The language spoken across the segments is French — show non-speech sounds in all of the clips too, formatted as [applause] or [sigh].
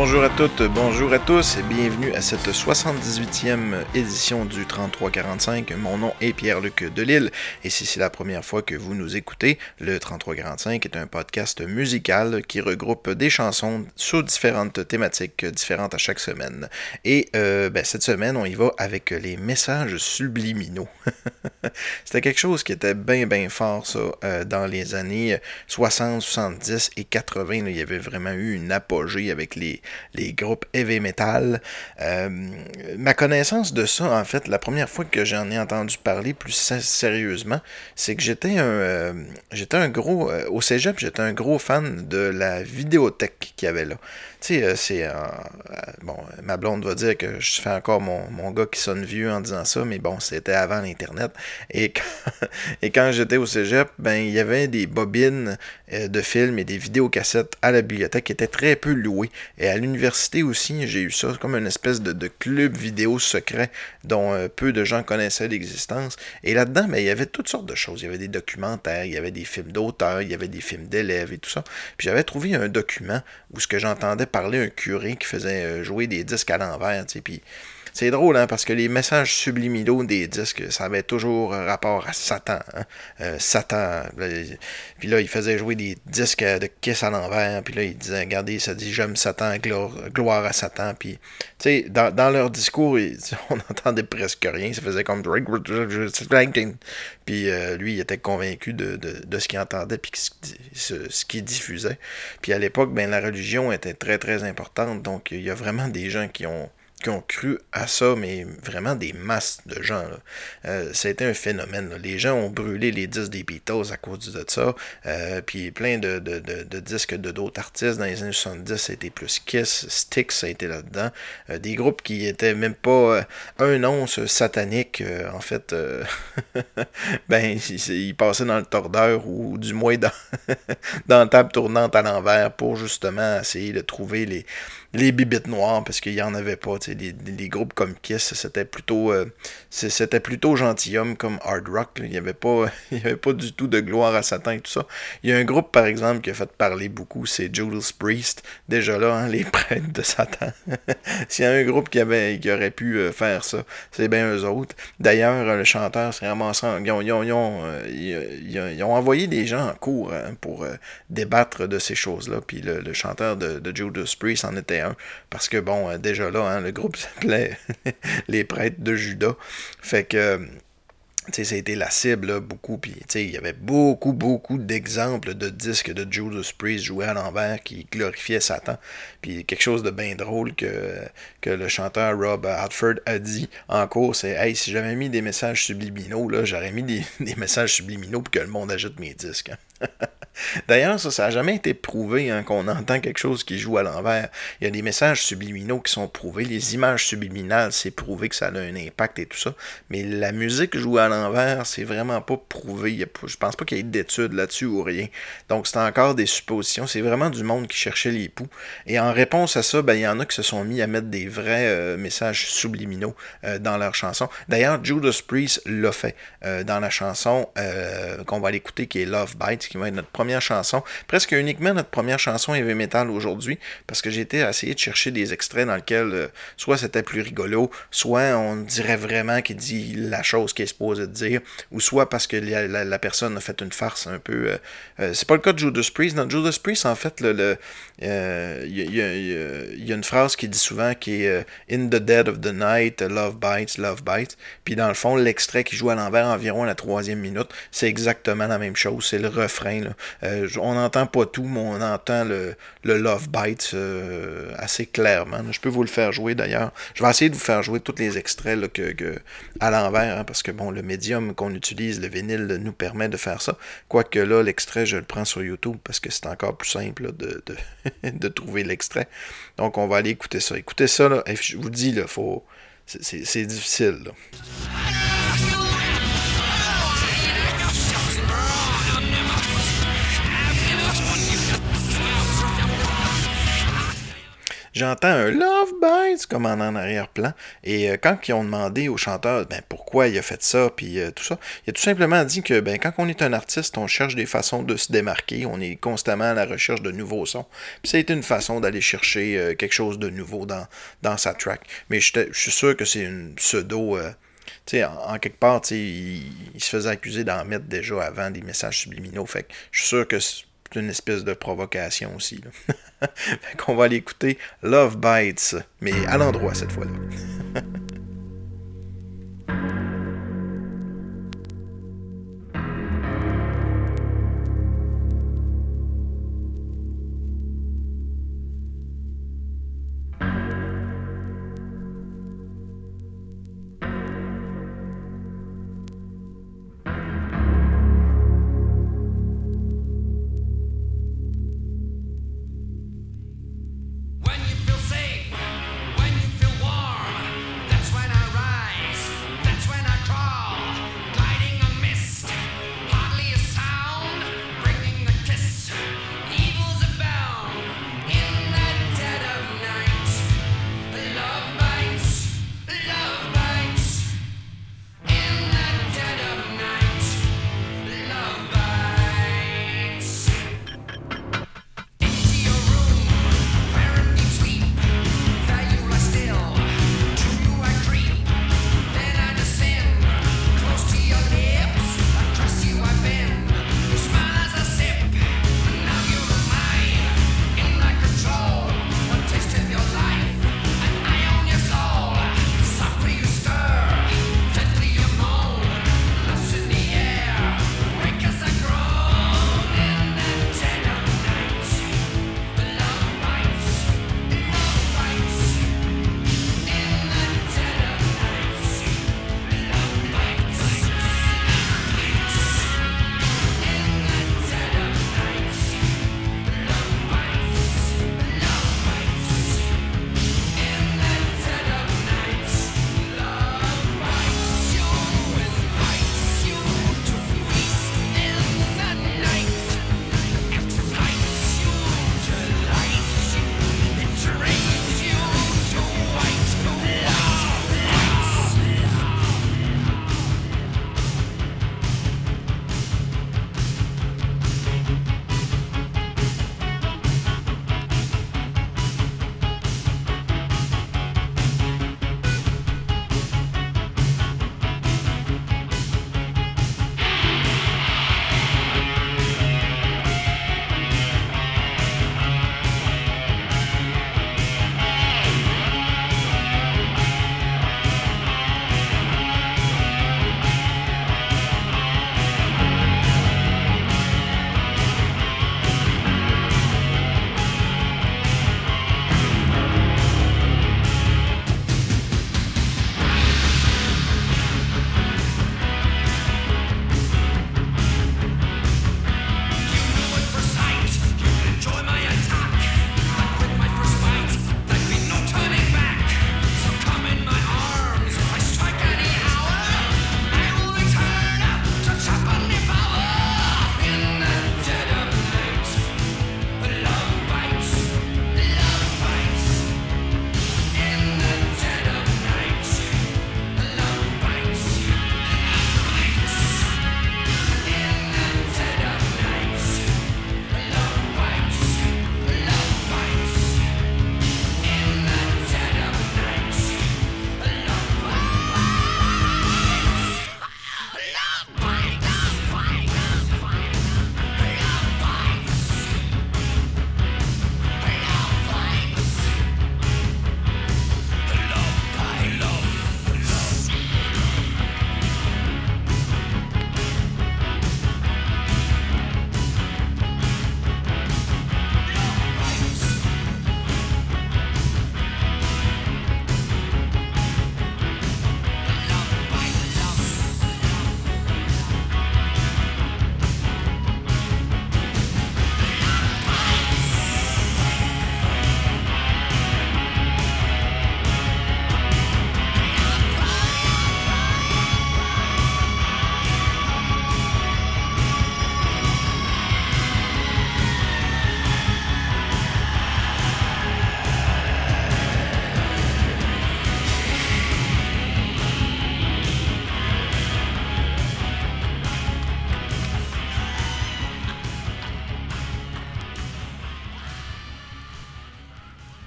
bonjour à toutes, bonjour à tous et bienvenue à cette 78e édition du 3345. Mon nom est Pierre-Luc Delille et si c'est la première fois que vous nous écoutez, le 3345 est un podcast musical qui regroupe des chansons sous différentes thématiques différentes à chaque semaine. Et euh, ben, cette semaine, on y va avec les messages subliminaux. [laughs] C'était quelque chose qui était bien bien fort ça euh, dans les années 60, 70 et 80. il y avait vraiment eu une apogée avec les les, groupes heavy metal. Euh, ma connaissance de ça, en fait, la première fois que j'en ai entendu parler plus sérieusement, c'est que j'étais un, euh, j'étais un gros, euh, au cégep, j'étais un gros fan de la vidéothèque qu'il y avait là. Tu sais, c'est. bon, ma blonde va dire que je fais encore mon, mon, gars qui sonne vieux en disant ça, mais bon, c'était avant l'Internet. Et [laughs] quand, et quand j'étais au cégep, ben, il y avait des bobines de films et des vidéocassettes à la bibliothèque qui étaient très peu louées. Et à l'université aussi, j'ai eu ça comme une espèce de, club vidéo secret dont euh, peu de gens connaissaient l'existence. Et là-dedans, ben, il y avait toutes sortes de choses. Il y avait des documentaires, il y avait des films d'auteurs, il y avait des films d'élèves et tout ça. Puis j'avais trouvé un document où ce que j'entendais parler un curé qui faisait euh, jouer des disques à l'envers, puis c'est drôle, hein, parce que les messages subliminaux des disques, ça avait toujours rapport à Satan. Hein. Euh, Satan. puis là, il faisait jouer des disques de Kiss à l'envers. Puis là, il disait, regardez, ça dit J'aime Satan, gloire, à Satan. Puis, tu sais, dans, dans, leur discours, [laughs] on n'entendait presque rien. Ça faisait comme. Puis euh, lui, il était convaincu de, de, ce qu'il entendait, puis ce, ce qu'il diffusait. Puis à l'époque, ben, la religion était très, très importante. Donc, il y a vraiment des gens qui ont qui ont cru à ça, mais vraiment des masses de gens. Euh, été un phénomène. Les gens ont brûlé les disques des Beatles à cause de ça. Euh, puis plein de, de, de, disques de d'autres artistes dans les années 70, ça a été plus Kiss, Styx, ça a été là-dedans. Euh, des groupes qui étaient même pas un once satanique, en fait. [laughs] ben, ils, passaient dans le tordeur ou du moins dans, [laughs] dans la table tournante à l'envers pour justement essayer de trouver les les bibites noires parce qu'il n'y en avait pas. Les, groupes comme Kiss, c'était plutôt euh, plutôt gentilhomme comme hard rock. Il n'y avait, pas, [laughs] il y avait pas du tout de gloire à Satan et tout ça. Il y a un groupe, par exemple, qui a fait parler beaucoup, c'est Judas Priest. Déjà là, hein, les [laughs] prêtres de Satan. [laughs] S'il y a un groupe qui, avait, qui aurait pu euh, faire ça, c'est bien eux autres. D'ailleurs, le chanteur s'est ramassé ils, ont, ils, ont, euh, ils, ont, envoyé des gens en cours hein, pour débattre de ces choses-là. Puis le, le chanteur de, de Judas Priest en était parce que, bon, euh, déjà là, hein, le groupe [laughs] s'appelait Les prêtres de Judas. Fait que sais, ça a été la cible, beaucoup. Puis, il y avait beaucoup, beaucoup d'exemples de disques de Judas Priest joués à l'envers qui glorifiaient Satan. Puis, quelque chose de bien drôle que, que le chanteur Rob Hartford a dit en cours, c'est Hey, si j'avais mis des messages subliminaux, là, j'aurais mis des, [laughs] messages subliminaux pour que le monde ajoute mes disques. Hein. D'ailleurs, ça, ça n'a jamais été prouvé hein, qu'on entend quelque chose qui joue à l'envers. Il y a des messages subliminaux qui sont prouvés. Les images subliminales, c'est prouvé que ça a un impact et tout ça. Mais la musique joue à l'envers, c'est vraiment pas prouvé. Je pense pas qu'il y ait d'études là-dessus ou rien. Donc, c'est encore des suppositions. C'est vraiment du monde qui cherchait les poux. Et en réponse à ça, ben, il y en a qui se sont mis à mettre des vrais euh, messages subliminaux euh, dans leurs chansons. D'ailleurs, Judas Priest l'a fait euh, dans la chanson qu'on va aller écouter qui est Love Bites, qui va être notre première chanson, presque uniquement notre première chanson heavy metal aujourd'hui, parce que été à essayer de chercher des extraits dans lesquels euh, soit c'était plus rigolo, soit on dirait vraiment qu'il dit la chose qu'il est supposé dire, ou soit parce que la, personne a fait une farce un peu. Euh, euh, c'est pas le cas de Judas Priest. Dans Judas Priest, en fait, il y, a une phrase qui dit souvent qui est In the dead of the night, love bites, love bites. Puis dans le fond, l'extrait qui joue à l'envers environ à la troisième minute, c'est exactement la même chose. C'est le refrain. Euh, on n'entend pas tout, mais on entend le, Love Bites euh, assez clairement. Je peux vous le faire jouer d'ailleurs. Je vais essayer de vous faire jouer tous les extraits à l'envers, hein, parce que bon, le médium qu'on utilise, le vinyle, nous permet de faire ça. Quoique là, l'extrait, je le prends sur YouTube parce que c'est encore plus simple [laughs] de, trouver l'extrait. Donc on va aller écouter ça. Écoutez ça, je vous dis, faut. C'est difficile. J'entends un Love Bites comme en, arrière-plan. Et euh, quand ils ont demandé au chanteur ben, pourquoi il a fait ça, puis euh, tout ça, il a tout simplement dit que ben, quand on est un artiste, on cherche des façons de se démarquer, on est constamment à la recherche de nouveaux sons. Puis c'est une façon d'aller chercher euh, quelque chose de nouveau dans, dans sa track. Mais je suis sûr que c'est une pseudo. En, en, quelque part, il, il, se faisait accuser d'en mettre déjà avant des messages subliminaux. Fait que je suis sûr que une espèce de provocation aussi. Là. [laughs] fait qu'on va aller écouter Love Bites, mais à l'endroit cette fois-là. [laughs]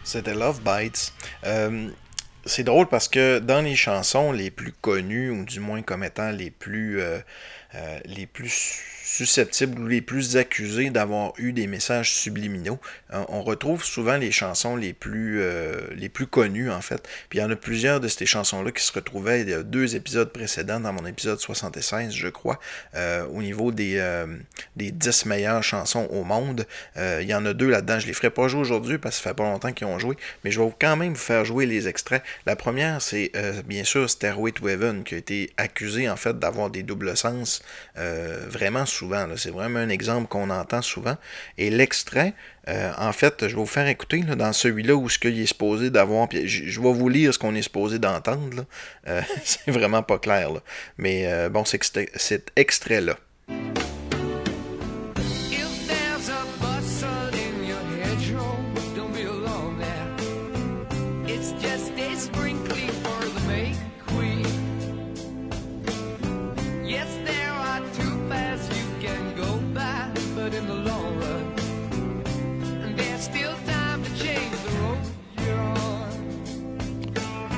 C'était Love Bites. Euh, c'est drôle parce que dans les chansons les plus connues, ou du moins comme étant les plus, euh, euh, les plus susceptibles ou les plus accusés d'avoir eu des messages subliminaux. Hein, on retrouve souvent les chansons les plus, euh, les plus connues, en fait. Puis il y en a plusieurs de ces chansons-là qui se retrouvaient il y a deux épisodes précédents, dans mon épisode 76, je crois, euh, au niveau des, euh, des 10 meilleures chansons au monde. il y en a deux là-dedans. Je les ferai pas jouer aujourd'hui parce que ça fait pas longtemps qu'ils ont joué, mais je vais quand même vous faire jouer les extraits. La première, c'est bien sûr Stairway to Heaven, qui a été accusé, en fait, d'avoir des doubles sens vraiment souvent. C'est vraiment un exemple qu'on entend souvent. Et l'extrait, euh, en fait, je vais vous faire écouter dans celui-là où ce qu'il est supposé d'avoir. Je, vais vous lire ce qu'on est supposé d'entendre. Euh, [laughs] c'est vraiment pas clair. Mais euh, bon, c'est cet extrait-là.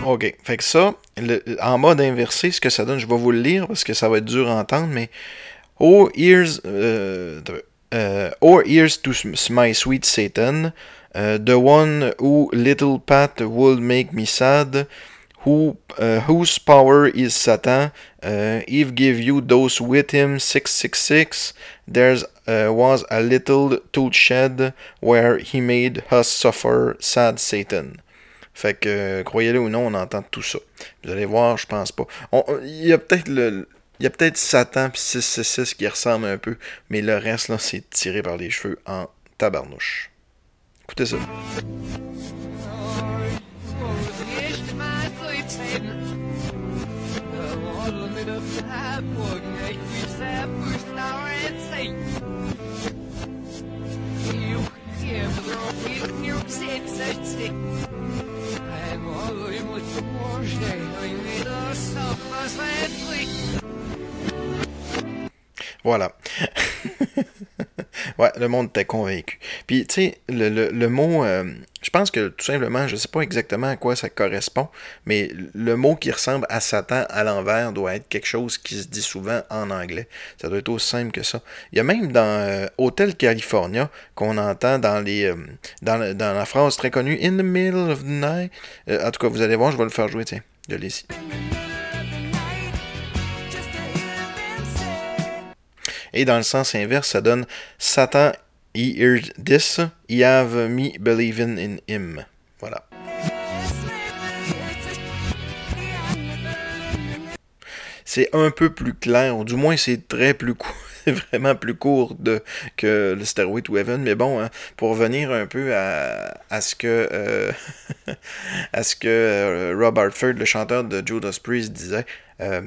OK. Fait que ça, en mode inversé, ce que ça donne, je vais vous le lire parce que ça va être dur à entendre, mais Oh, ears, euh, euh, oh, ears to my sweet Satan, uh, the one who little pat will make me sad, who, uh, whose power is Satan, uh, if give you those with him 666, there uh, was a little tool shed where he made us suffer, sad Satan. Fait que, croyez-le ou non, on entend tout ça. Vous allez voir, je pense pas. Il y a peut-être le. Il y a peut-être Satan puis 666 qui ressemble un peu, mais le reste, là, c'est tiré par les cheveux en tabarnouche. Écoutez ça. Voilà. [laughs] ouais, le monde était convaincu. Puis, tu sais, le, le, mot, euh, je pense que tout simplement, je sais pas exactement à quoi ça correspond, mais le mot qui ressemble à Satan à l'envers doit être quelque chose qui se dit souvent en anglais. Ça doit être aussi simple que ça. Il y a même dans euh, Hotel California qu'on entend dans les euh, dans, la phrase très connue In the middle of the night. en tout cas, vous allez voir, je vais le faire jouer, tiens. Je l'ai ici. Et dans le sens inverse, ça donne Satan, he heard this, he have me believing in him. Voilà. C'est un peu plus clair, ou du moins c'est très plus court. [laughs] vraiment plus court de, que le Stairway to Heaven. Mais bon, hein, pour revenir un peu à, ce que euh, [laughs] à ce que euh, Rob Hartford, le chanteur de Judas Priest, disait. Euh,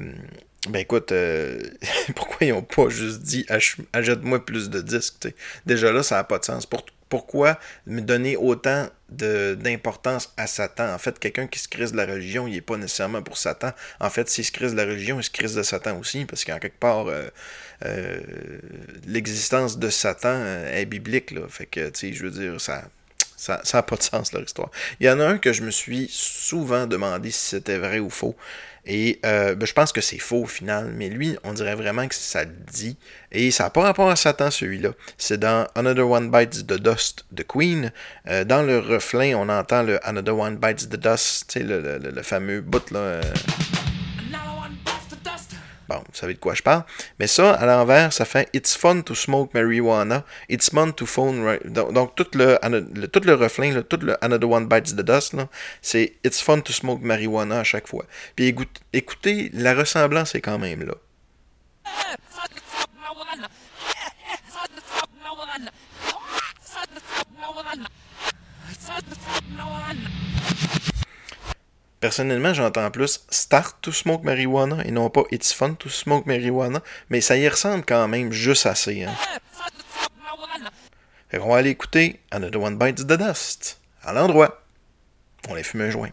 ben écoute, euh, [laughs] pourquoi ils n'ont pas juste dit achète-moi plus de disques? Déjà là, ça n'a pas de sens. pourquoi me donner autant d'importance à Satan? En fait, quelqu'un qui se crise de la religion, il n'est pas nécessairement pour Satan. En fait, s'il se crise de la religion, il se crise de Satan aussi, parce qu'en quelque part, euh, euh, l'existence de Satan est biblique. Là. Fait que, tu sais, je veux dire, ça. Ça n'a pas de sens, leur histoire. Il y en a un que je me suis souvent demandé si c'était vrai ou faux. Et euh, ben, je pense que c'est faux au final, mais lui, on dirait vraiment que ça le dit. Et ça n'a pas rapport à Satan, celui-là. C'est dans Another One Bites the Dust de Queen. Euh, dans le refrain, on entend le Another One Bites the Dust, sais, le, le, fameux bout là. Euh. Bon, vous savez de quoi je parle. Mais ça, à l'envers, ça fait It's fun to smoke marijuana. It's fun to phone. Donc, tout, le, tout le refrain, tout le Another One Bites the Dust, c'est It's fun to smoke marijuana à chaque fois. Puis écoutez, la ressemblance est quand même là. [laughs] Personnellement, j'entends plus Start to Smoke Marijuana et non pas It's Fun to Smoke Marijuana, mais ça y ressemble quand même juste assez. Hein. on va aller écouter Another One Bites the Dust à l'endroit. On les fume un joint.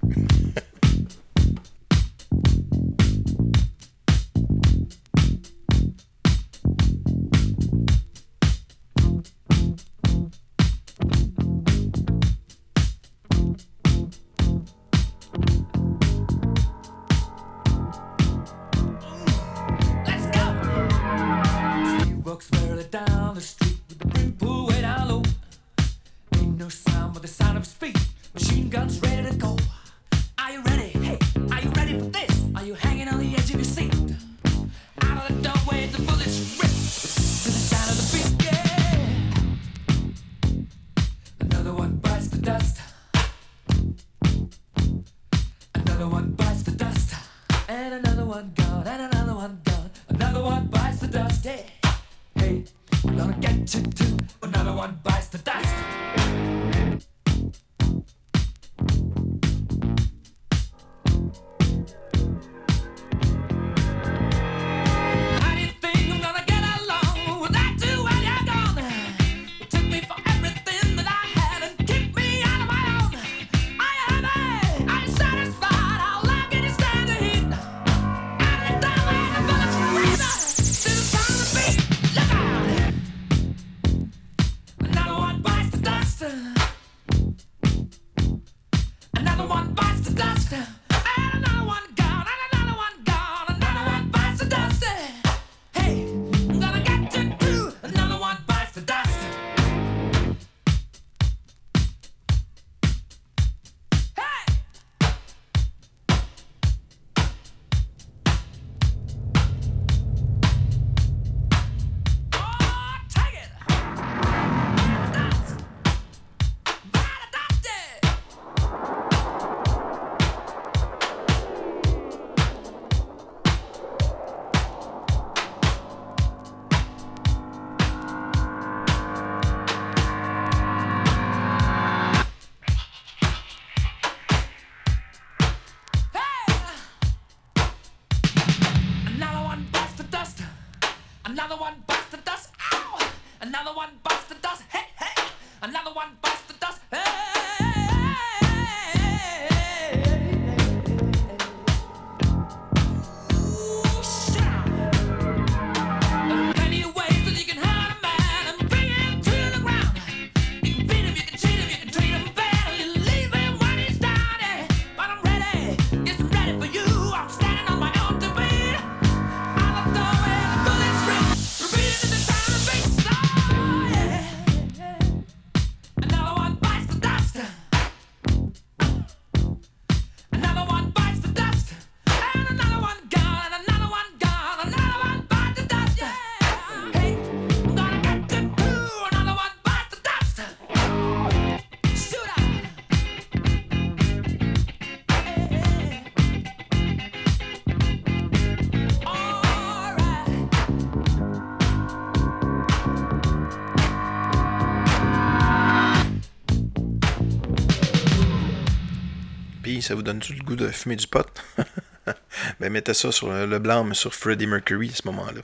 Ça vous donne-tu le goût de fumer du pot? [laughs] ben mettez ça sur le, le blâme sur Freddie Mercury à ce moment-là.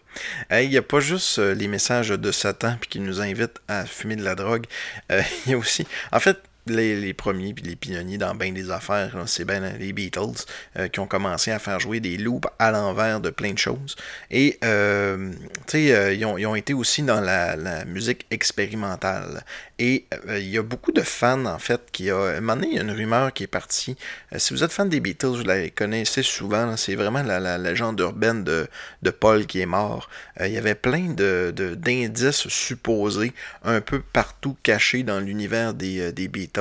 Hey, Il n'y a pas juste euh, les messages de Satan qui nous invitent à fumer de la drogue. Euh, Il [laughs] y a aussi. En fait, les, premiers puis les pionniers dans bien des affaires, c'est bien les Beatles euh, qui ont commencé à faire jouer des loops à l'envers de plein de choses. Et euh, euh, ils, ont, été aussi dans la, musique expérimentale. Et euh, il y a beaucoup de fans, en fait, qui a. À un moment donné, il y a une rumeur qui est partie. Euh, si vous êtes fan des Beatles, vous la connaissez souvent. C'est vraiment la, légende urbaine de, de Paul qui est mort. Il y avait plein de, de- d'indices supposés un peu partout cachés dans l'univers des, des Beatles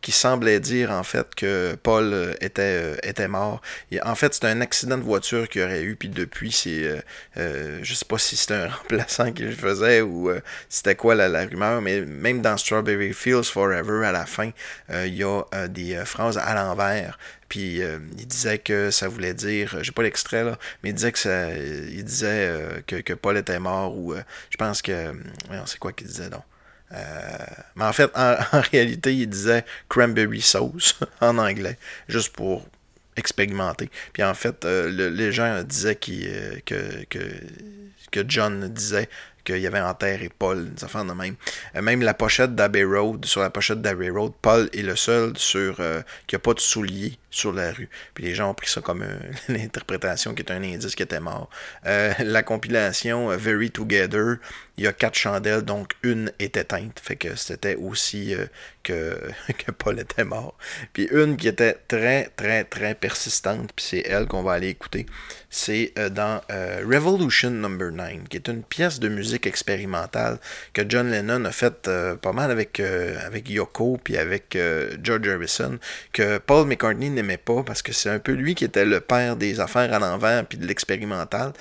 qui semblaient dire, en fait, que Paul euh, était, euh, était mort. Et, en fait, c'est un accident de voiture qu'il aurait eu, puis depuis, c'est. euh, euh, je sais pas si c'était un [laughs] remplaçant qui le faisait ou c'était quoi la, rumeur, mais même dans Strawberry Fields Forever, à la fin, il y a des phrases à l'envers. Puis il disait que ça voulait dire, j'ai pas l'extrait là, mais il disait que ça, il disait que, que Paul était mort ou je pense que, c'est quoi qu'il disait donc? Euh, mais en fait, [laughs] en, réalité, il disait cranberry sauce [laughs] en anglais, juste pour expérimenter. Puis en fait, euh, le- les gens disaient euh, que, que, que John disait qu'il y avait enterré Paul, des affaires de même. Euh, même la pochette d'Abbey Road, sur la pochette d'Abbey Road, Paul est le seul sur euh, qui a pas de souliers sur la rue. Puis les gens ont pris ça comme euh, [laughs] l'interprétation qui est un indice qui était mort. La compilation Very Together, il y a quatre chandelles, donc une est éteinte. Fait que c'était aussi que, [laughs] que Paul était mort. Puis une qui était très, très, très persistante, puis c'est elle qu'on va aller écouter. C'est euh, dans euh, Revolution Number 9, qui est une pièce de musique expérimentale que John Lennon a faite euh, pas mal avec, avec Yoko, puis avec George Harrison, que Paul McCartney n'aimait pas, parce que c'est un peu lui qui était le père des affaires à l'envers, puis de l'expérimental.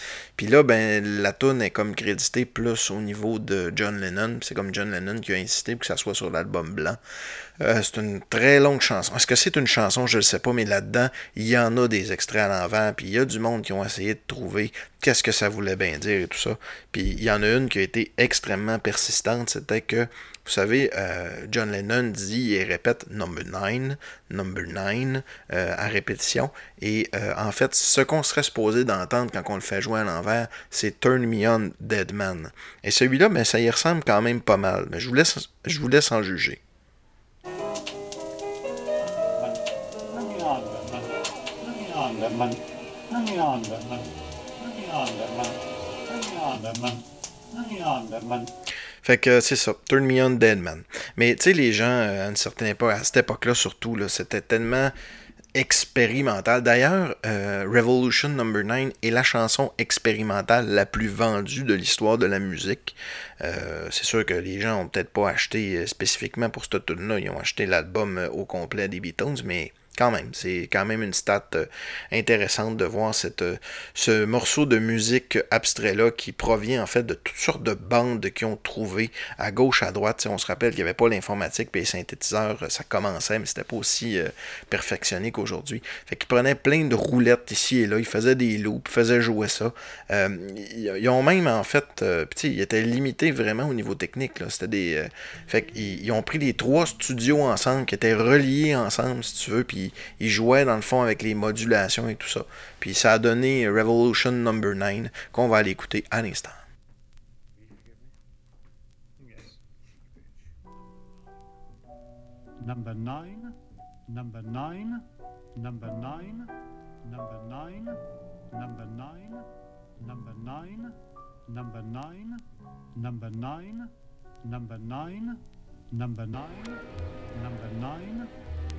Puis là, ben, la tune est comme créditée plus au niveau de John Lennon. C'est comme John Lennon qui a insisté pour que ça soit sur l'album blanc. Euh, c'est une très longue chanson. Est-ce que c'est une chanson? Je ne sais pas, mais là-dedans, il y en a des extraits à l'envers, puis il y a du monde qui ont essayé de trouver qu'est-ce que ça voulait bien dire et tout ça. Puis il y en a une qui a été extrêmement persistante, c'était que, vous savez, euh, John Lennon dit et répète number 9, number 9 euh, à répétition. Et en fait, ce qu'on serait supposé d'entendre quand on le fait jouer à l'envers, c'est Turn Me On Dead Man. Et celui-là, ben, ça y ressemble quand même pas mal. Mais je vous laisse, je vous laisse en juger. Fait que c'est ça, Turn Me On Dead Man. Mais tu sais, les gens, euh, à une certaine époque, à cette époque-là surtout, là, c'était tellement expérimental. D'ailleurs, euh, Revolution Number 9 est la chanson expérimentale la plus vendue de l'histoire de la musique. Euh, c'est sûr que les gens ont peut-être pas acheté spécifiquement pour cette tune-là, ils ont acheté l'album au complet des Beatles, mais quand même, c'est quand même une stat euh, intéressante de voir euh, ce morceau de musique abstrait-là qui provient en fait de toutes sortes de bandes qui ont trouvé à gauche, à droite. Tu sais, on se rappelle qu'il n'y avait pas l'informatique puis les synthétiseurs, euh, ça commençait, mais c'était pas aussi perfectionné qu'aujourd'hui. Fait qu'ils prenaient plein de roulettes ici et là, ils faisaient des loops, ils faisaient jouer ça. Ils, ont même en fait, euh, ils étaient limités vraiment au niveau technique. C'était des, fait qu'ils ils ont pris les trois studios ensemble qui étaient reliés ensemble, si tu veux, puis ils jouaient dans le fond avec les modulations et tout ça. Puis ça a donné Revolution Number 9 qu'on va aller écouter à l'instant. Number number number number number number number number number number number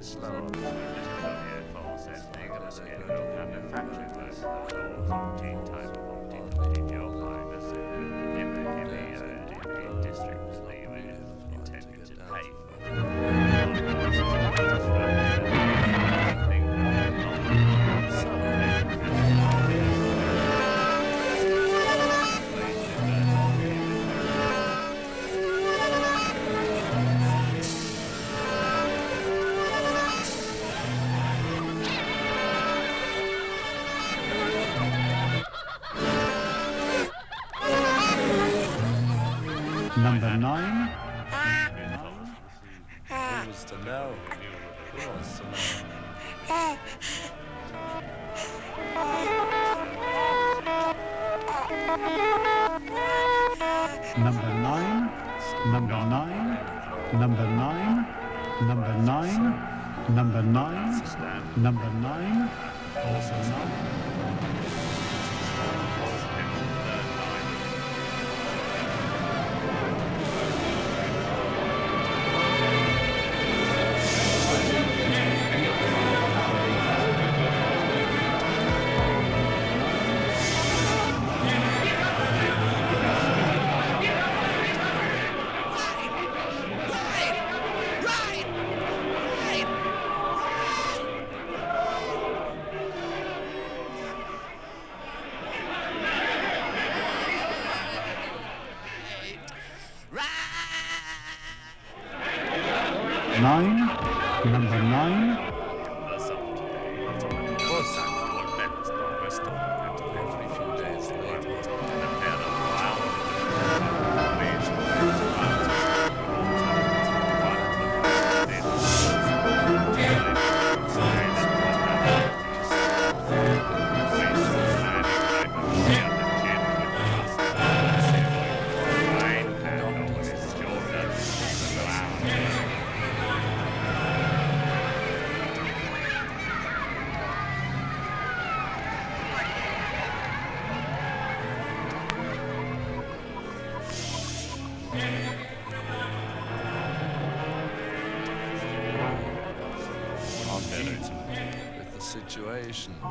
slow.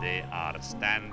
They are standing.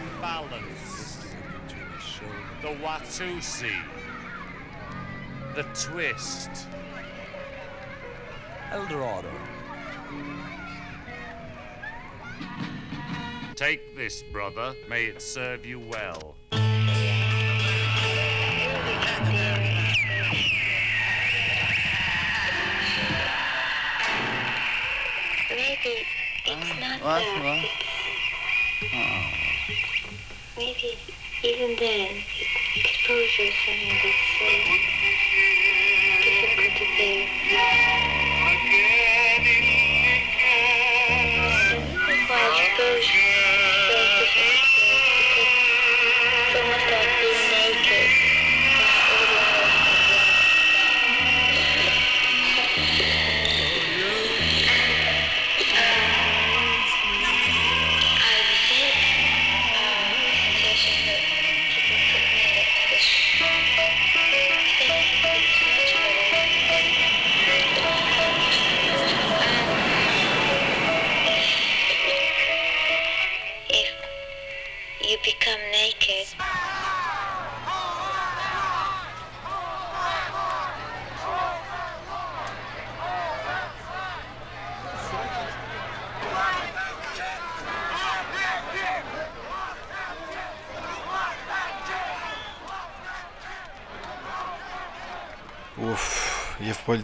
imbalance, the Watusi, the twist. Eldorado. Take this, brother. May it serve you well. Maybe it's not what? What? maybe even then exposure is something that's so difficult to bear.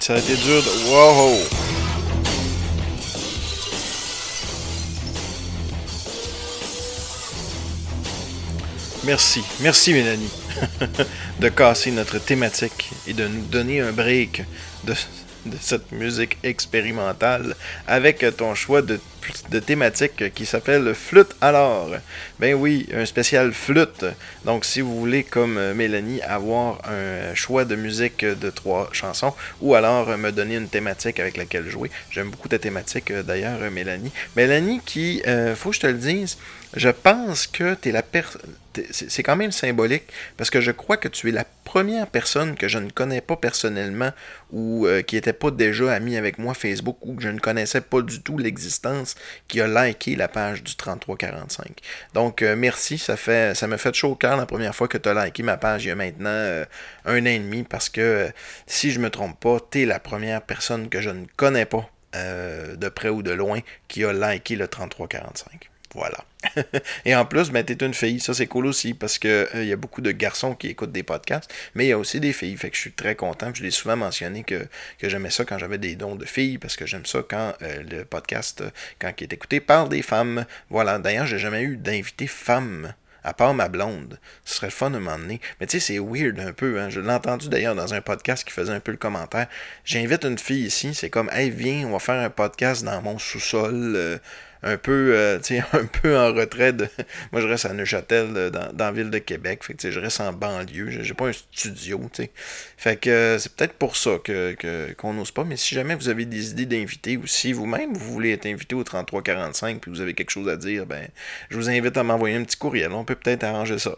Ça a été dur de... Wow! Merci, merci Mélanie, [laughs] de casser notre thématique et de nous donner un break de, de cette musique expérimentale avec ton choix de, de thématique qui s'appelle Flûte alors. Ben oui, un spécial flûte. Donc si vous voulez, comme euh, Mélanie, avoir un choix de musique de trois chansons ou alors euh, me donner une thématique avec laquelle jouer. J'aime beaucoup ta thématique euh, d'ailleurs, Mélanie. Mélanie qui, euh, faut que je te le dise, je pense que tu la personne. C'est quand même symbolique parce que je crois que tu es la première personne que je ne connais pas personnellement ou qui n'était pas déjà amie avec moi Facebook ou que je ne connaissais pas du tout l'existence qui a liké la page du 3345. Donc euh, merci, ça fait ça me fait chaud au cœur la première fois que tu as liké ma page il y a maintenant euh, un an et demi parce que euh, si je me trompe pas, tu es la première personne que je ne connais pas de près ou de loin qui a liké le 3345. Voilà. [laughs] Et en plus, ben, t'es une fille. Ça, c'est cool aussi parce que il y a beaucoup de garçons qui écoutent des podcasts, mais il y a aussi des filles. Fait que je suis très content. Je l'ai souvent mentionné que, j'aimais ça quand j'avais des dons de filles parce que j'aime ça quand euh, le podcast, euh, quand il est écouté par des femmes. Voilà. D'ailleurs, j'ai jamais eu d'invité femme. À part ma blonde. Ce serait le fun de m'emmener. Mais tu sais, c'est weird un peu. Hein? Je l'ai entendu d'ailleurs dans un podcast qui faisait un peu le commentaire. J'invite une fille ici. C'est comme, hey, viens, on va faire un podcast dans mon sous-sol. euh, un peu, euh, [laughs] un peu en retrait de. [laughs] Moi, je reste à Neuchâtel, euh, dans, la ville de Québec. Fait que, je reste en banlieue. J'ai pas un studio. Fait que euh, c'est peut-être pour ça que qu'on n'ose pas. Mais si jamais vous avez des idées d'invités ou si vous-même vous voulez être invité au 3345 puis vous avez quelque chose à dire, ben, je vous invite à m'envoyer un petit courriel. On peut peut-être arranger ça.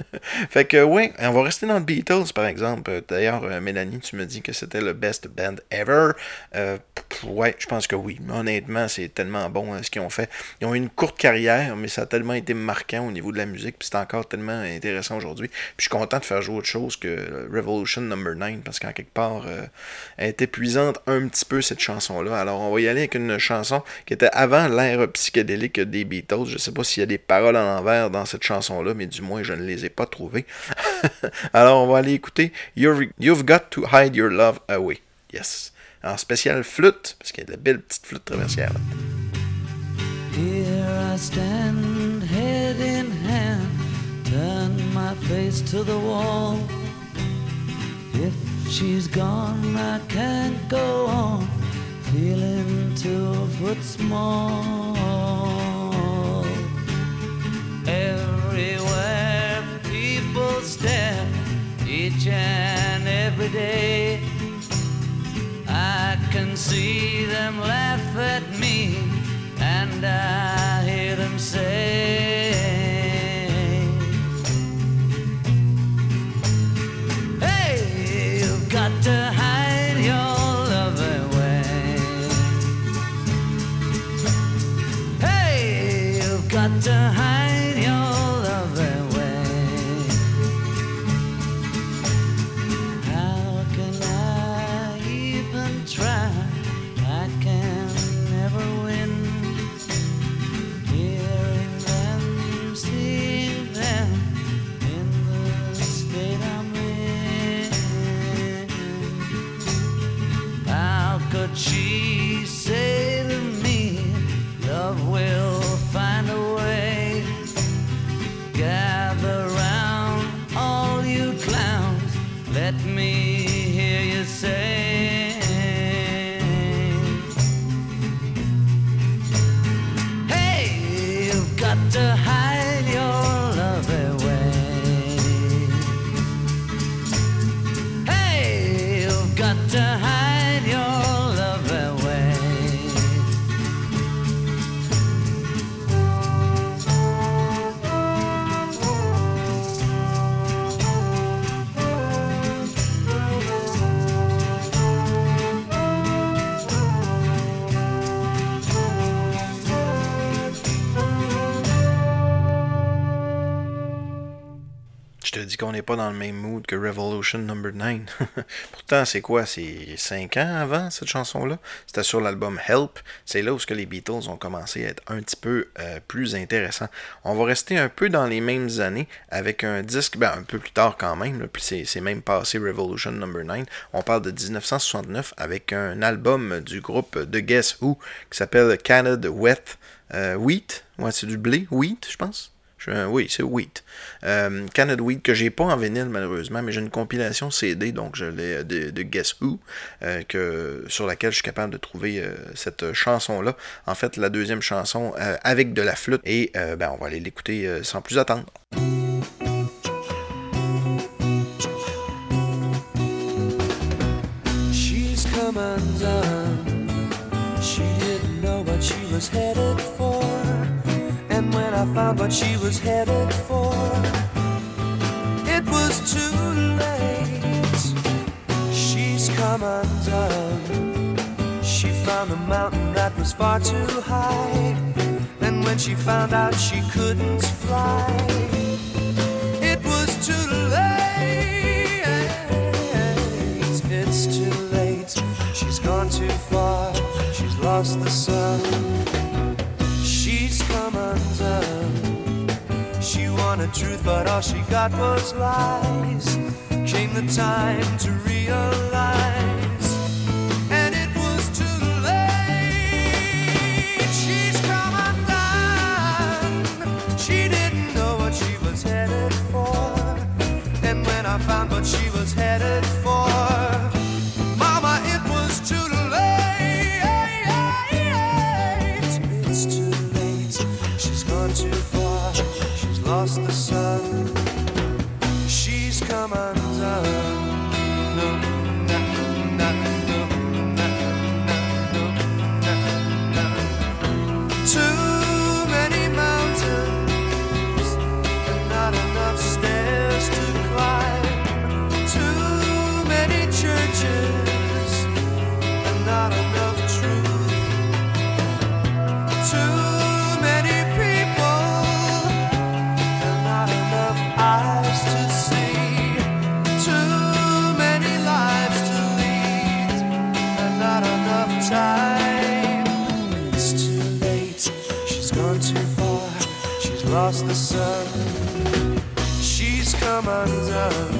[laughs] fait que, ouais, on va rester dans le Beatles, par exemple. D'ailleurs, Mélanie, tu me dis que c'était le best band ever. Ouais, je pense que oui. Honnêtement, c'est tellement bon hein, ce qu'ils ont fait. Ils ont eu une courte carrière, mais ça a tellement été marquant au niveau de la musique, puis c'est encore tellement intéressant aujourd'hui. Puis je suis content de faire jouer autre chose que euh, Revolution Number 9, parce qu'en quelque part, euh, elle est épuisante un petit peu, cette chanson-là. Alors, on va y aller avec une chanson qui était avant l'ère psychédélique des Beatles. Je sais pas s'il y a des paroles à l'envers dans cette chanson-là, mais du moins, je ne les ai pas trouvées. [laughs] Alors, on va aller écouter You've, Got to Hide Your Love Away. Yes. En spécial flûte, parce qu'il y a de belles petites flûtes traversières. Here I stand, head in hand, turn my face to the wall. If she's gone, I can't go on, feeling two foot small. Everywhere people stare, each and every day. I can see them laugh at me, and I hear them say, dit qu'on n'est pas dans le même mood que Revolution Number 9. [laughs] Pourtant, c'est quoi? C'est 5 ans avant cette chanson-là? C'était sur l'album Help. C'est là où que les Beatles ont commencé à être un petit peu euh, plus intéressants. On va rester un peu dans les mêmes années avec un disque, ben, un peu plus tard quand même, puis c'est c'est même passé Revolution Number 9. On parle de 1969 avec un album du groupe de Guess Who qui s'appelle Canada Wet. euh, Wheat, ouais, c'est du blé, Wheat, je pense. Oui, c'est Wheat. Euh, Canada Wheat, que j'ai pas en vinyle malheureusement, mais j'ai une compilation CD, donc je l'ai euh, de, Guess Who, euh, que, sur laquelle je suis capable de trouver cette chanson-là. En fait, la deuxième chanson avec de la flûte. Et ben, on va aller l'écouter sans plus attendre. She's. She didn't know what she was headed I found what she was headed for, it was too late. She's come undone. She found a mountain that was far too high. And when she found out she couldn't fly, it was too late. It's too late. She's gone too far. She's lost the sun. Truth, but all she got was lies. Came the time to realize. And it was too late. She's come undone. She didn't know what she was headed for. And when I found what she was headed for, She's coming. The sun. She's come undone.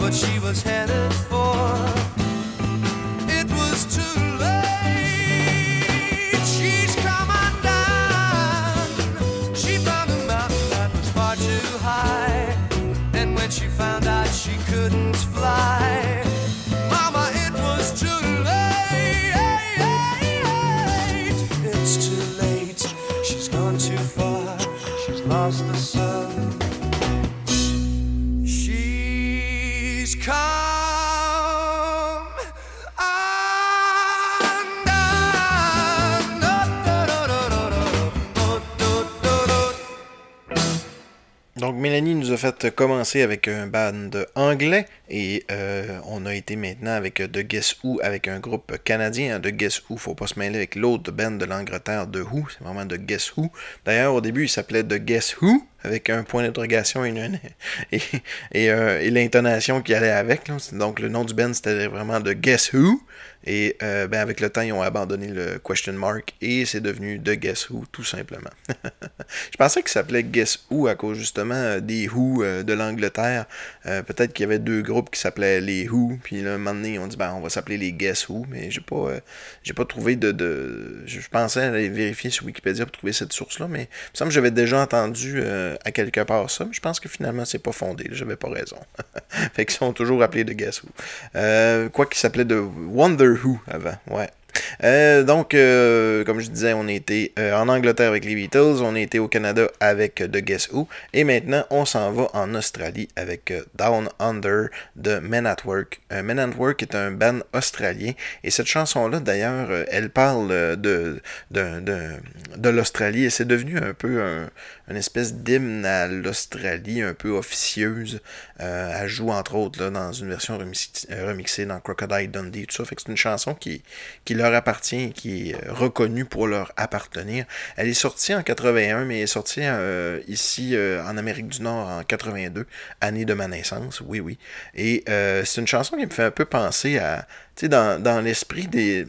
but she was headed Donc Mélanie nous a fait commencer avec un band anglais et euh, on a été maintenant avec The Guess Who avec un groupe canadien. The Guess Who, faut pas se mêler avec l'autre band de l'Angleterre de Who, c'est vraiment The Guess Who. D'ailleurs au début il s'appelait The Guess Who avec un point d'interrogation [laughs] et, et, euh, et l'intonation qui allait avec. là. Donc le nom du band c'était vraiment The Guess Who et euh, ben, avec le temps ils ont abandonné le question mark et c'est devenu The Guess Who tout simplement. [laughs] Je pensais qu'il s'appelait Guess Who à cause justement euh, des Who de l'Angleterre. Peut-être qu'il y avait deux groupes qui s'appelaient les Who, puis là, un moment donné, on dit ben on va s'appeler les Guess Who, mais j'ai pas j'ai pas trouvé de, de. Je pensais aller vérifier sur Wikipédia pour trouver cette source-là, mais il me semble que j'avais déjà entendu euh, à quelque part ça, mais je pense que finalement c'est pas fondé, j'avais pas raison. [laughs] fait qu'ils sont toujours appelés de Guess Who. Euh, quoi qu'il s'appelait de Wonder Who avant, ouais. Euh, donc, comme je disais, on était en Angleterre avec les Beatles, on était au Canada avec The Guess Who, et maintenant on s'en va en Australie avec Down Under de Men at Work. Men at Work est un band australien, et cette chanson-là, d'ailleurs, elle parle de, de l'Australie, et c'est devenu un peu un, une espèce d'hymne à l'Australie, un peu officieuse. Euh, elle joue entre autres dans une version euh, remixée dans Crocodile Dundee, tout ça. Fait c'est une chanson qui, leur appartient qui est euh, reconnue pour leur appartenir. Elle est sortie en 81, mais est sortie euh, ici en Amérique du Nord en 82, année de ma naissance, oui, oui. Et c'est une chanson qui me fait un peu penser à, tu sais, dans l'esprit des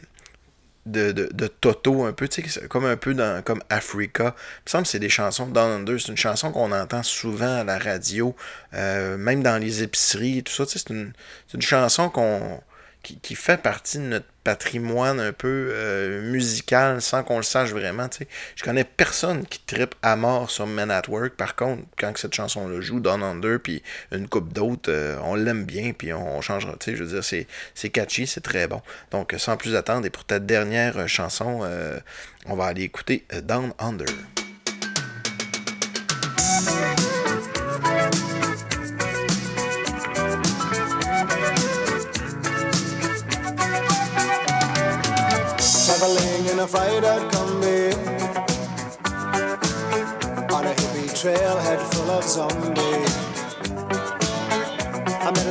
de, de, Toto un peu, tu sais, comme un peu dans, comme Africa. Il me semble que c'est des chansons Down Under, c'est une chanson qu'on entend souvent à la radio, euh, même dans les épiceries tout ça, tu sais, c'est une chanson qu'on qui, fait partie de notre patrimoine un peu euh, musical sans qu'on le sache vraiment, tu sais. Je connais personne qui trippe à mort sur Men at Work, par contre, quand cette chanson-là joue, Down Under, puis une coupe d'autres, euh, on l'aime bien, puis on, on changera, je veux dire, c'est, catchy, c'est très bon. Donc, sans plus attendre, et pour ta dernière chanson, euh, on va aller écouter Down Under.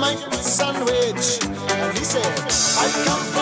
me sandwich. And he said, I come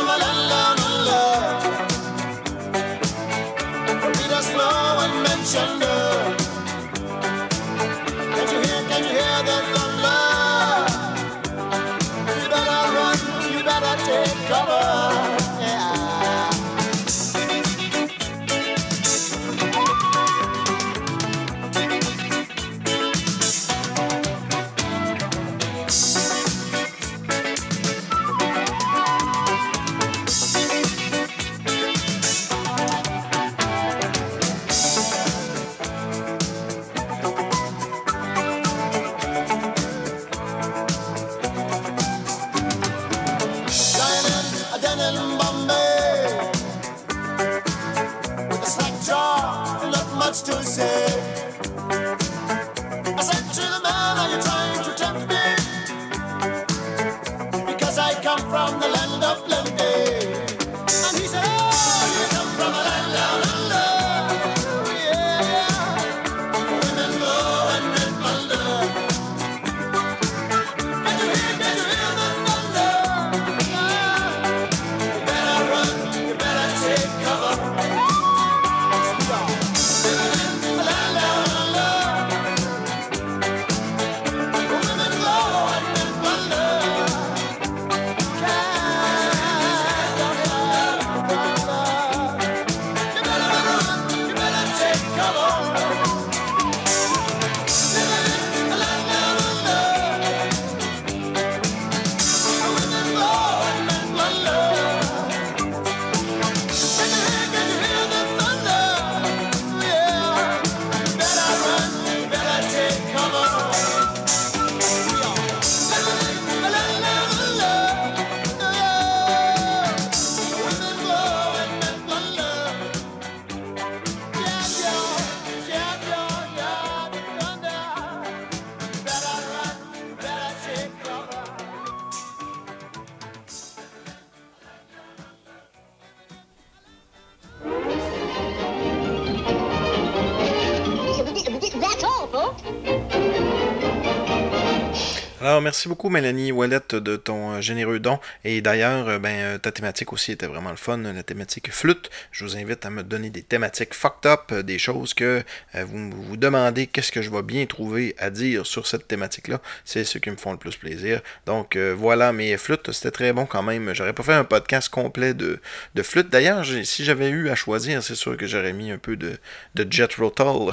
beaucoup, Mélanie Ouellette, de ton euh, généreux don. Et d'ailleurs, euh, ben, euh, ta thématique aussi était vraiment le fun, la thématique flûte. Je vous invite à me donner des thématiques fucked up, des choses que vous vous demandez qu'est-ce que je vais bien trouver à dire sur cette thématique-là. C'est ce qui me font le plus plaisir. Donc, voilà, mes flûtes, c'était très bon quand même. J'aurais pas fait un podcast complet de, de flûte. D'ailleurs, si j'avais eu à choisir, c'est sûr que j'aurais mis un peu de, de Jet Rotal.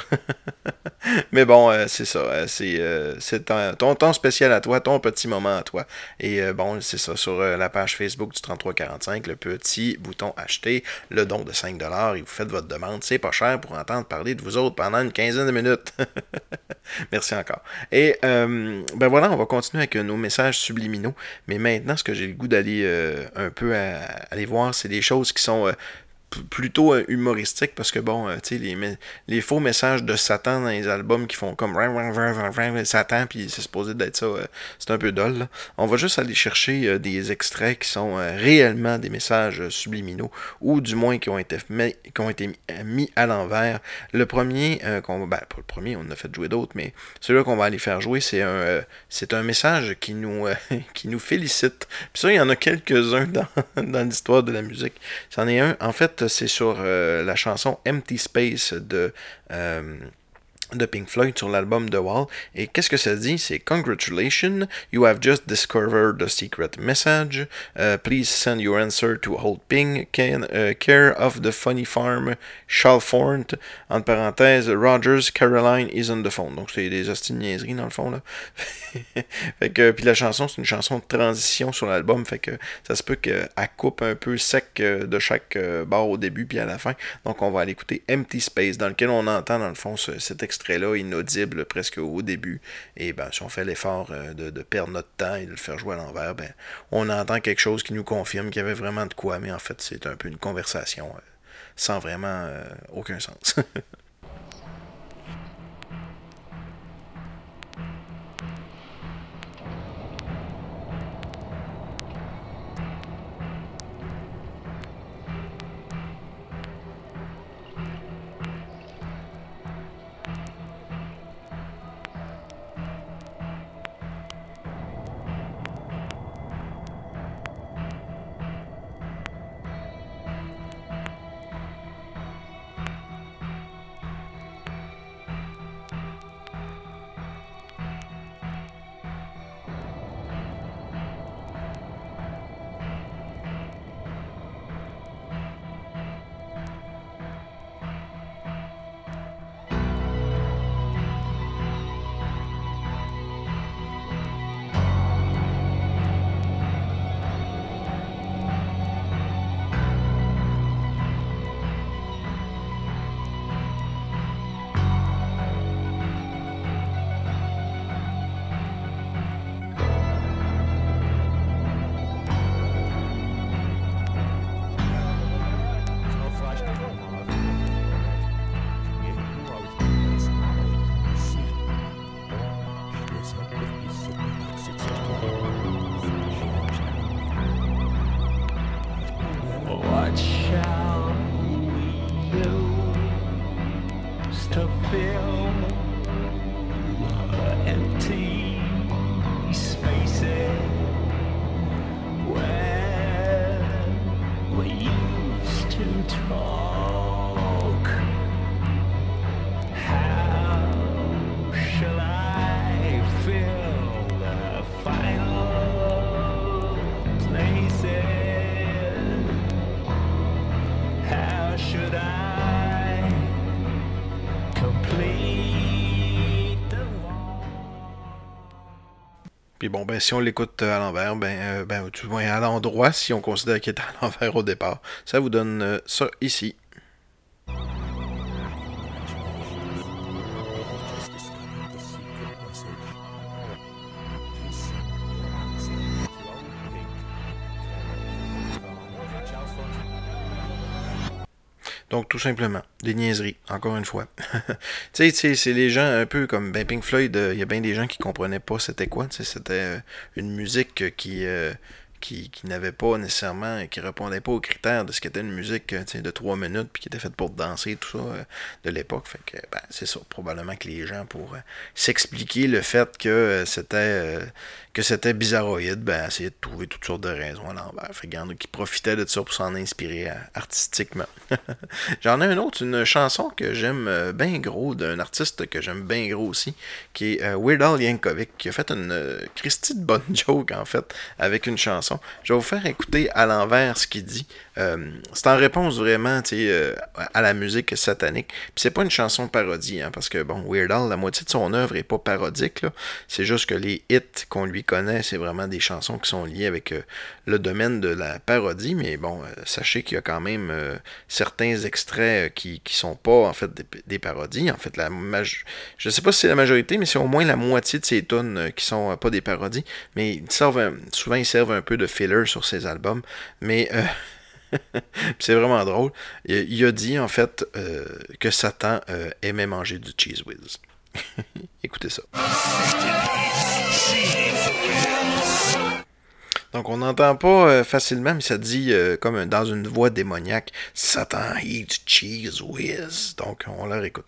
[laughs] Mais bon, c'est ça. c'est euh, ton temps spécial à toi, ton petit moment à toi. Et euh, bon, c'est ça. Sur euh, la page Facebook du 3345, le petit bouton acheter, le don de 5$, et vous faites votre demande. C'est pas cher pour entendre parler de vous autres pendant une quinzaine de minutes. [laughs] Merci encore. Et euh, ben voilà, on va continuer avec nos messages subliminaux. Mais maintenant, ce que j'ai le goût d'aller un peu aller voir, c'est des choses qui sont plutôt euh, humoristiques parce que bon, euh, tu sais, les, faux messages de Satan dans les albums qui font comme Satan, puis c'est supposé d'être ça, euh, c'est un peu dol. On va juste aller chercher des extraits qui sont réellement des messages subliminaux ou du moins qui ont été, mis- qui ont été mis, à l'envers. Le premier, euh, ben, pas le premier, on en a fait jouer d'autres, mais celui-là qu'on va aller faire jouer, c'est un, c'est un message qui nous, [laughs] qui nous félicite. Puis ça, il y en a quelques-uns dans, [laughs] dans l'histoire de la musique. C'en est un, en fait, c'est sur euh, la chanson Empty Space de. Euh, de Pink Floyd sur l'album The Wall. Et qu'est-ce que ça dit? C'est Congratulations, you have just discovered the secret message. Uh, please send your answer to Old Ping, can, uh, care of the funny farm, Chalfont. Entre parenthèses, Rogers, Caroline is on the phone. Donc c'est des hosties dans le fond. Là. [laughs] fait que, puis la chanson, c'est une chanson de transition sur l'album. Fait que ça se peut qu'elle coupe un peu sec euh, de chaque euh, barre au début puis à la fin. Donc on va aller écouter Empty Space, dans lequel on entend dans le fond ce- cet extrait-là inaudible presque au début. Et ben si on fait l'effort euh, de, de perdre notre temps et de le faire jouer à l'envers, ben on entend quelque chose qui nous confirme qu'il y avait vraiment de quoi, mais en fait c'est un peu une conversation euh, sans vraiment euh, aucun sens. [laughs] ben si on l'écoute euh, à l'envers, ben, euh, ben tout moins à l'endroit, si on considère qu'il est à l'envers au départ, ça vous donne euh, ça ici. Donc, tout simplement, des niaiseries, encore une fois. [laughs] tu sais, c'est les gens un peu comme ben, Pink Floyd, euh, il y a bien des gens qui comprenaient pas c'était quoi. C'était euh, une musique qui, euh, qui, qui n'avaient pas nécessairement, qui répondaient pas aux critères de ce qu'était une musique de trois minutes, puis qui était faite pour danser, tout ça, de l'époque. Fait que, ben, c'est ça, probablement que les gens, pour s'expliquer le fait que c'était que c'était bizarroïde, ben, essayaient de trouver toutes sortes de raisons à l'envers. Fait qu'il y en a qui profitaient de ça pour s'en inspirer euh, artistiquement. [laughs] J'en ai un autre, une chanson que j'aime euh, bien gros, d'un artiste que j'aime bien gros aussi, qui est euh, Weird Al Yankovic, qui a fait une euh, Christie de bonne joke, en fait, avec une chanson. Je vais vous faire écouter à l'envers ce qu'il dit. Euh, c'est en réponse vraiment euh, à la musique satanique. Puis c'est pas une chanson parodie, hein, parce que bon, Weird Al, la moitié de son œuvre est pas parodique. là. C'est juste que les hits qu'on lui connaît, c'est vraiment des chansons qui sont liées avec euh, le domaine de la parodie. Mais bon, euh, sachez qu'il y a quand même euh, certains extraits qui, qui sont pas en fait des, parodies. En fait, la maj- je sais pas si c'est la majorité, mais c'est au moins la moitié de ces tunes qui sont pas des parodies. Mais ils servent souvent ils servent un peu de filler sur ses albums. Mais [laughs] c'est vraiment drôle. Il, a dit en fait euh, que Satan euh, aimait manger du cheese whiz. [laughs] Écoutez ça. Donc on n'entend pas euh, facilement, mais ça dit comme dans une voix démoniaque Satan eats cheese whiz. Donc on leur écoute.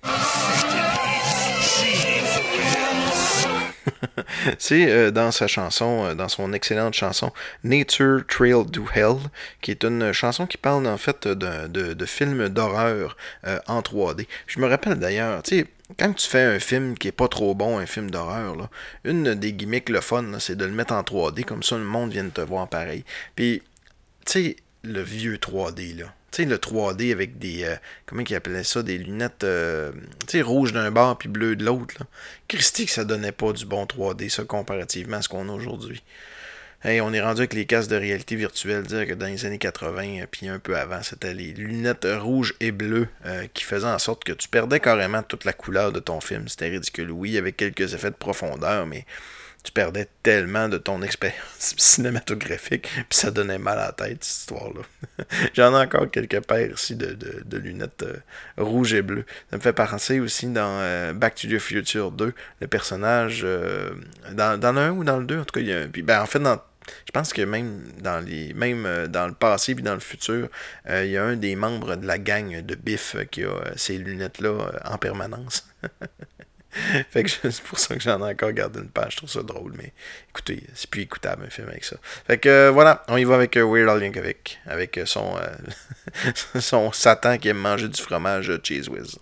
[laughs] C'est euh, dans sa chanson, euh, dans son excellente chanson Nature Trail to Hell, qui est une chanson qui parle en fait de, de films d'horreur euh, en 3D. Je me rappelle d'ailleurs, tu quand tu fais un film qui est pas trop bon, un film d'horreur, une des gimmicks le fun, c'est de le mettre en 3D, comme ça le monde vient de te voir pareil. Puis, tu sais, le vieux 3D, là. Tu sais, le 3D avec des. euh, comment ils appelaient ça Des lunettes. euh, tu sais, rouge d'un bord puis bleu de l'autre. Christy, que ça donnait pas du bon 3D, ça, comparativement à ce qu'on a aujourd'hui. Hey, on est rendu avec les casques de réalité virtuelle, dire que dans les années 80, euh, puis un peu avant, c'était les lunettes rouges et bleues qui faisaient en sorte que tu perdais carrément toute la couleur de ton film. C'était ridicule. Oui, avec quelques effets de profondeur, mais tu perdais tellement de ton expérience [laughs] cinématographique, puis ça donnait mal à la tête, cette histoire-là. [laughs] J'en ai encore quelques paires ici de, de- lunettes euh, rouges et bleues. Ça me fait penser aussi dans euh, Back to the Future 2, le personnage, euh, dans, dans le 1 ou dans le 2, en tout cas, il y a un- puis, ben, en fait, dans je pense que même dans les même dans le passé puis dans le futur, il y a un des membres de la gang de Biff qui a ces lunettes-là en permanence. [laughs] [laughs] fait que c'est pour ça que j'en ai encore gardé une page. Je trouve ça drôle, mais écoutez, c'est plus écoutable un film avec ça. Fait que euh, voilà, on y va avec euh, Weird Al Yankovic, avec euh, son, [laughs] son Satan qui aime manger du fromage Cheese Whiz.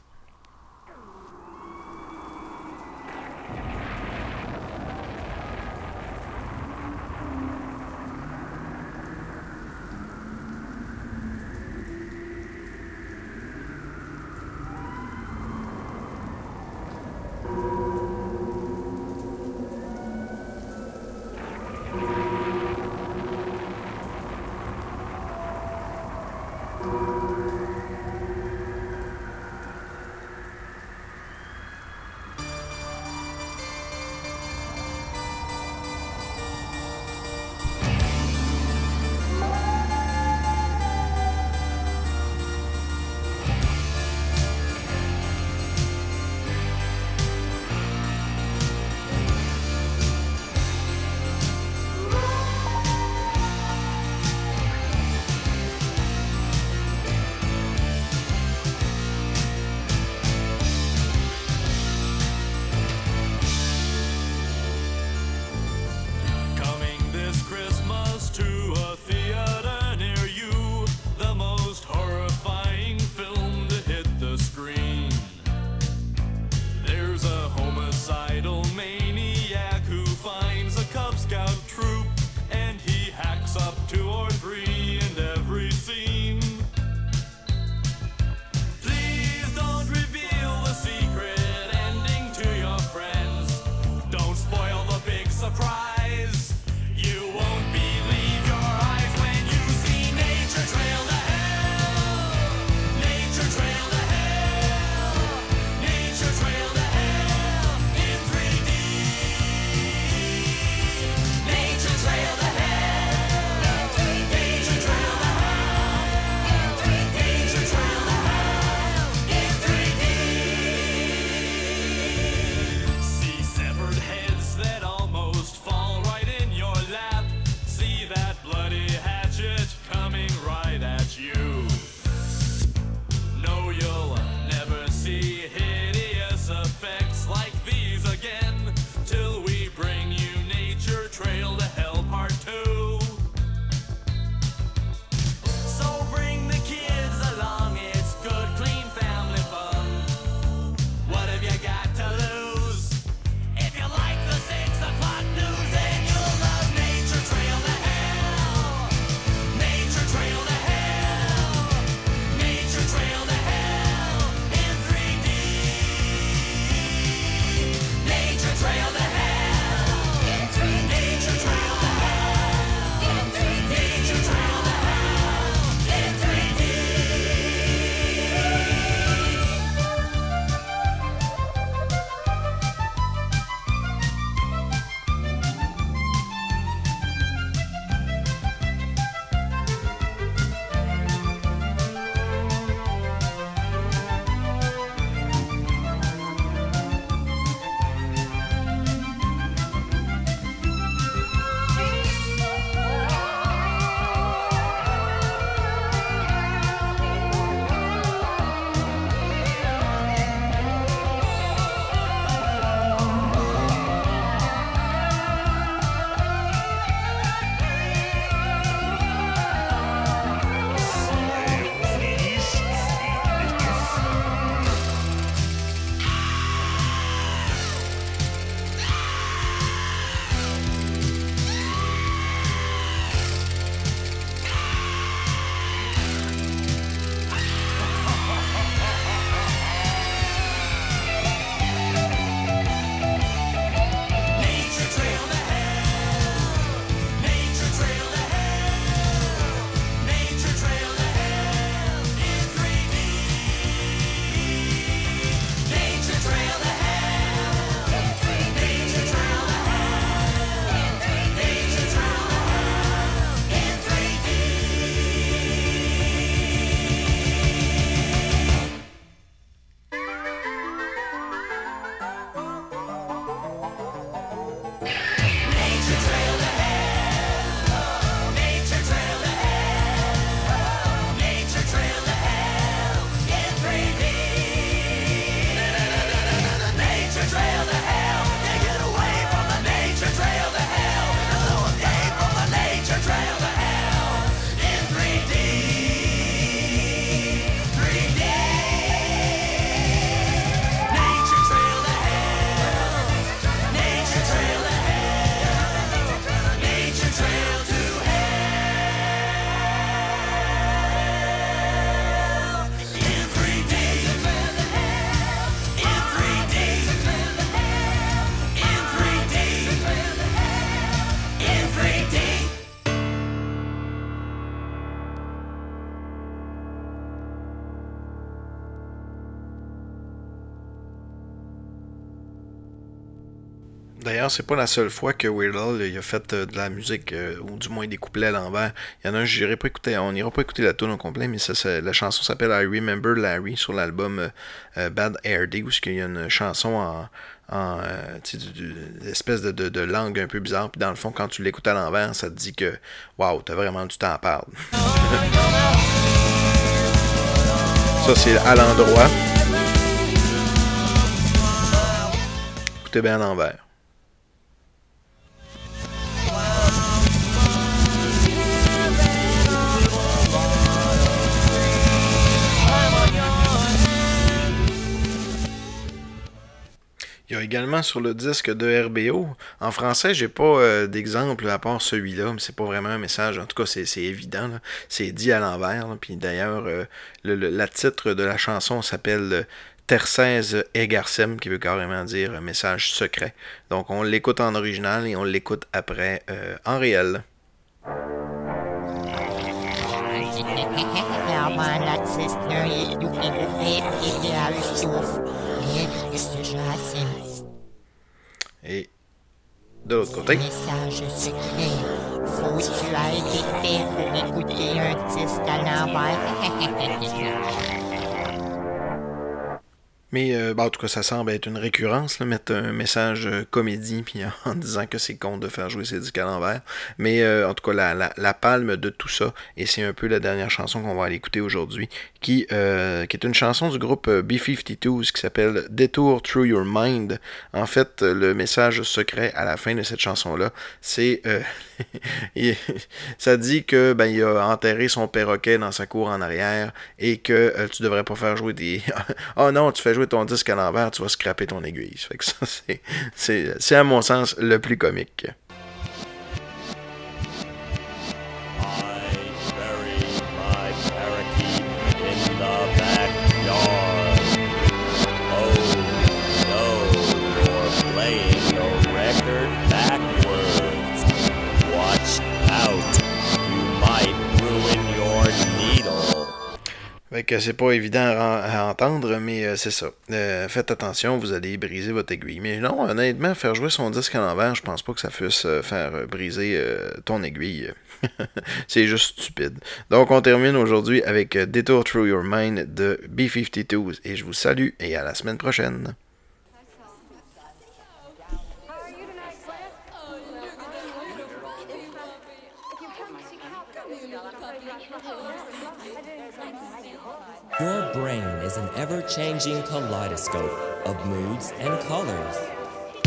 C'est pas la seule fois que Weird Al il a fait euh, de la musique, euh, ou du moins des couplets à l'envers. Il y en a un, j'irai pas écouter, on n'ira pas écouter la tune au complet, mais ça, la chanson s'appelle I Remember Larry sur l'album euh, euh, Bad Air Day, où il y a une chanson en, euh, une espèce de langue un peu bizarre. Puis dans le fond, quand tu l'écoutes à l'envers, ça te dit que, waouh, t'as vraiment du temps à perdre. [laughs] ça, c'est à l'endroit. Écoutez bien à l'envers. Il y a également sur le disque de RBO. En français, j'ai pas euh, d'exemple à part celui-là, mais c'est pas vraiment un message. En tout cas, c'est évident. C'est dit à l'envers. Puis d'ailleurs, euh, le, le- titre de la chanson s'appelle euh, Tercèse Egarsem, qui veut carrément dire message secret. Donc on l'écoute en original et on l'écoute après euh, en réel. Et de l'autre côté. Message secret. Que tu vite fait pour écouter un disque à l'envers. [laughs] Mais euh, bah, en tout cas, ça semble être une récurrence, là, mettre un message euh, comédie puis en [laughs] disant que c'est con de faire jouer ses disques à l'envers. Mais euh, en tout cas, la, la, la palme de tout ça, et c'est un peu la dernière chanson qu'on va aller écouter aujourd'hui, qui, euh, qui est une chanson du groupe euh, B-52s qui s'appelle Detour Through Your Mind. En fait, le message secret à la fin de cette chanson-là, c'est... [laughs] ça dit que ben, il a enterré son perroquet dans sa cour en arrière et que tu devrais pas faire jouer des. [laughs] oh non, tu fais jouer ton disque à l'envers, tu vas scraper ton aiguille. Ça, c'est à mon sens le plus comique. Fait que c'est pas évident à, entendre, mais euh, c'est ça. Euh, faites attention, vous allez briser votre aiguille. Mais non, honnêtement, faire jouer son disque à l'envers, je pense pas que ça puisse euh, faire briser ton aiguille. [laughs] c'est juste stupide. Donc on termine aujourd'hui avec Detour Through Your Mind de B-52s. Et je vous salue et à la semaine prochaine. Your brain is an ever changing kaleidoscope of moods and colors.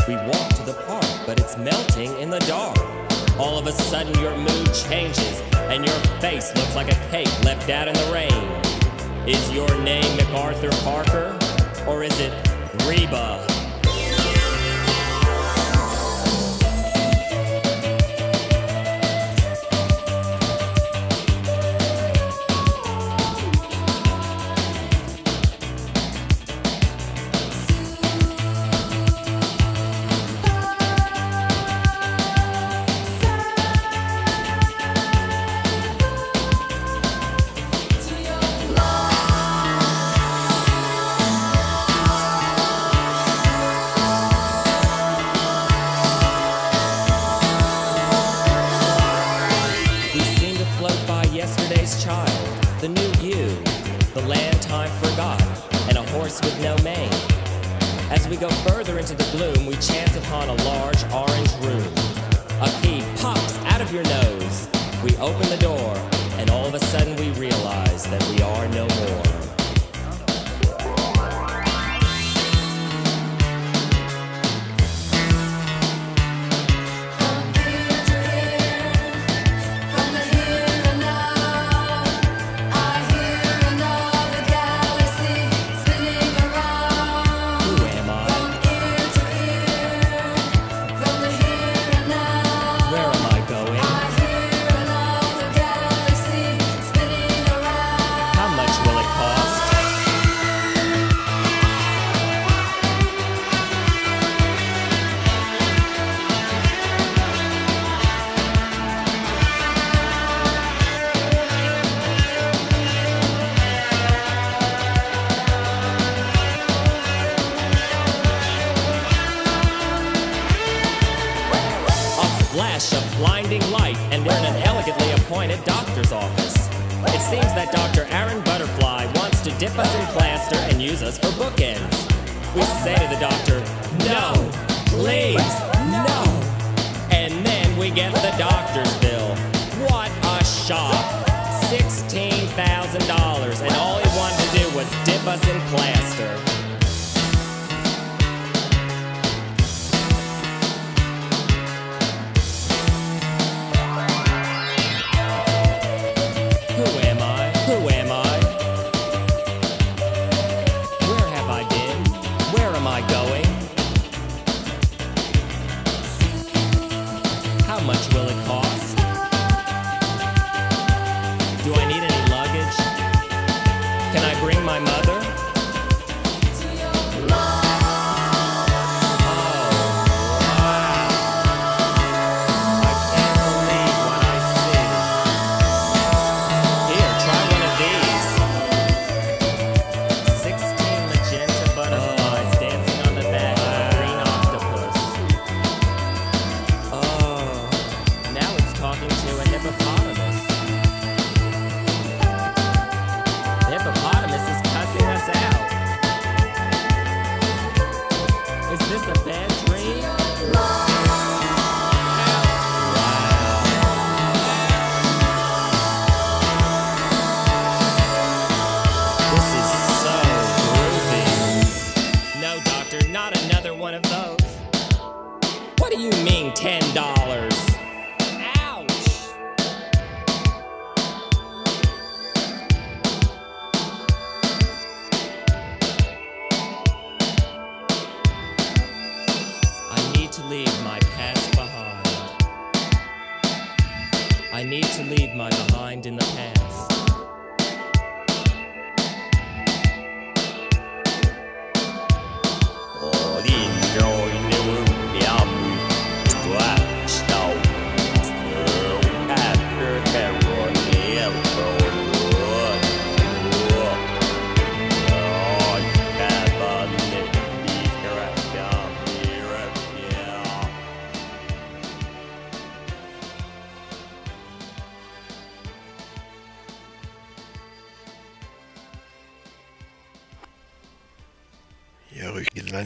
We walk to the park, but it's melting in the dark. All of a sudden, your mood changes, and your face looks like a cake left out in the rain. Is your name MacArthur Parker, or is it Reba?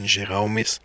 Il